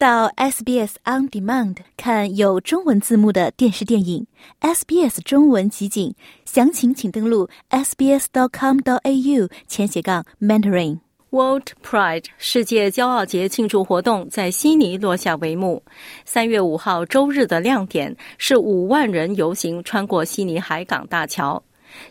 到 SBS On Demand 看有中文字幕的电视电影 SBS 中文集锦，详情请登录 sbs.com.au 前斜杠 mentoring。World Pride 世界骄傲节庆祝活动在悉尼落下帷幕。三月五号周日的亮点是五万人游行穿过悉尼海港大桥。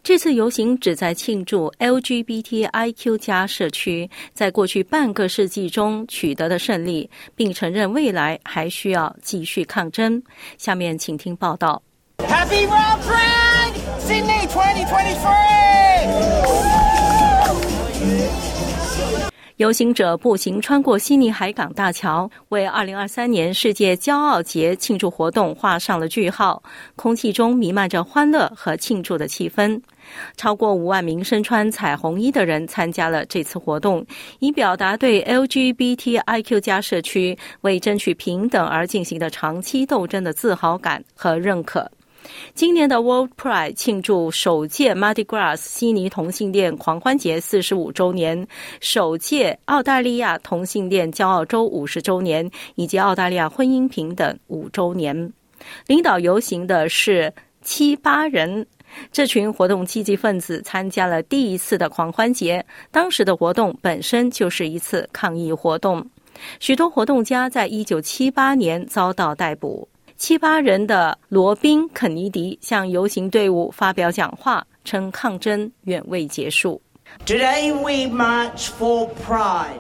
这次游行旨在庆祝 LGBTIQ 加社区在过去半个世纪中取得的胜利，并承认未来还需要继续抗争。下面请听报道。Happy World Pride Sydney 2023! 游行者步行穿过悉尼海港大桥，为2023年世界骄傲节庆祝活动画上了句号。空气中弥漫着欢乐和庆祝的气氛。超过五万名身穿彩虹衣的人参加了这次活动，以表达对 LGBTIQ 加社区为争取平等而进行的长期斗争的自豪感和认可。今年的 World Pride 庆祝首届 Mardi Gras 悉尼同性恋狂欢节四十五周年，首届澳大利亚同性恋骄傲周五十周年，以及澳大利亚婚姻平等五周年。领导游行的是七八人，这群活动积极分子参加了第一次的狂欢节。当时的活动本身就是一次抗议活动，许多活动家在一九七八年遭到逮捕。七八人的罗宾·肯尼迪向游行队伍发表讲话，称抗争远未结束。Today we march for pride,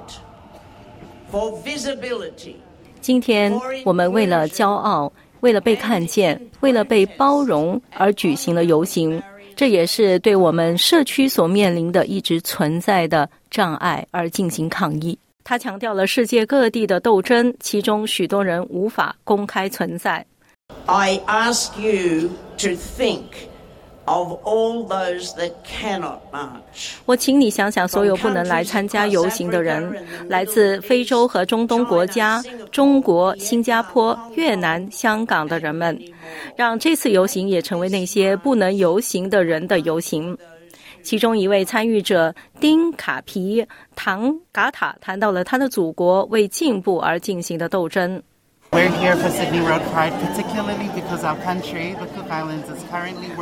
for visibility. 今天我们为了骄傲，为了被看见，为了被包容而举行了游行。这也是对我们社区所面临的一直存在的障碍而进行抗议。他强调了世界各地的斗争，其中许多人无法公开存在。I ask you to think of all those that cannot march. 我请你想想所有不能来参加游行的人，来自非洲和中东国家、中国、新加坡、越南、香港的人们，让这次游行也成为那些不能游行的人的游行。其中一位参与者丁卡皮唐嘎塔谈到了他的祖国为进步而进行的斗争。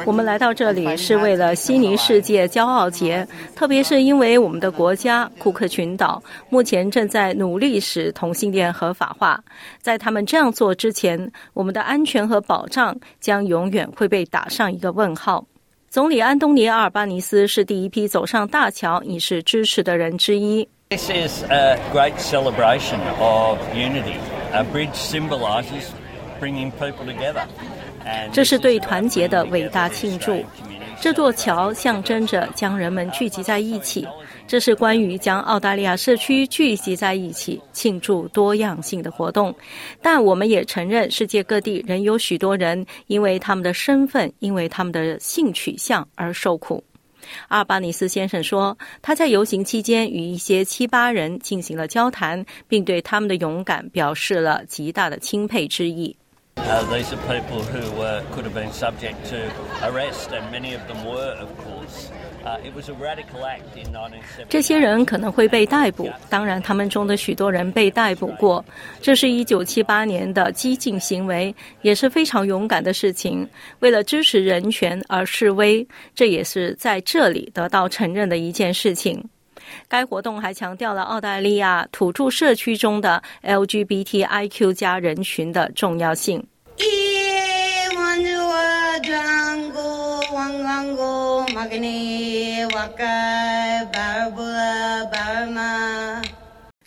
我们来到这里是为了悉尼世界骄傲节，特别是因为我们的国家库克群岛目前正在努力使同性恋合法化。在他们这样做之前，我们的安全和保障将永远会被打上一个问号。总理安东尼·阿尔巴尼斯是第一批走上大桥以示支持的人之一。This is a great celebration of unity. A bridge symbolizes bringing people together. 这是对团结的伟大庆祝。这座桥象征着将人们聚集在一起。这是关于将澳大利亚社区聚集在一起庆祝多样性的活动，但我们也承认，世界各地仍有许多人因为他们的身份、因为他们的性取向而受苦。阿尔巴尼斯先生说，他在游行期间与一些七八人进行了交谈，并对他们的勇敢表示了极大的钦佩之意。These are people who could have been subject to arrest, and many of them were, of course. 这些人可能会被逮捕，当然，他们中的许多人被逮捕过。这是一九七八年的激进行为，也是非常勇敢的事情。为了支持人权而示威，这也是在这里得到承认的一件事情。该活动还强调了澳大利亚土著社区中的 LGBTIQ 加人群的重要性。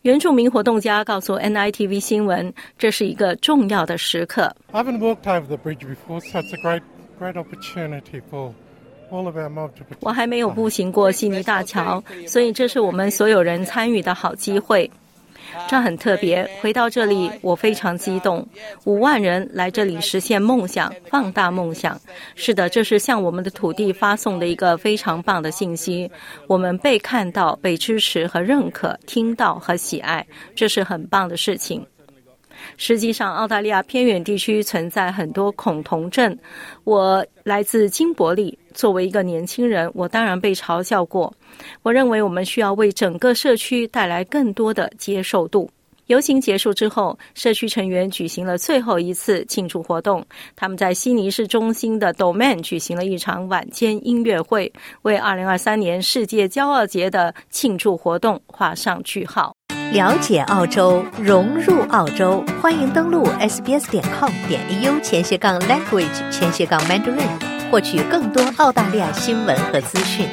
原住民活动家告诉 NITV 新闻，这是一个重要的时刻。我还没有步行过悉尼大桥，所以这是我们所有人参与的好机会。这很特别。回到这里，我非常激动。五万人来这里实现梦想，放大梦想。是的，这是向我们的土地发送的一个非常棒的信息。我们被看到、被支持和认可，听到和喜爱，这是很棒的事情。实际上，澳大利亚偏远地区存在很多恐同症。我来自金伯利，作为一个年轻人，我当然被嘲笑过。我认为我们需要为整个社区带来更多的接受度。游行结束之后，社区成员举行了最后一次庆祝活动。他们在悉尼市中心的 Domain 举行了一场晚间音乐会，为2023年世界骄傲节的庆祝活动画上句号。了解澳洲，融入澳洲，欢迎登录 sbs 点 com 点 au 前斜杠 language 前斜杠 mandarin，获取更多澳大利亚新闻和资讯。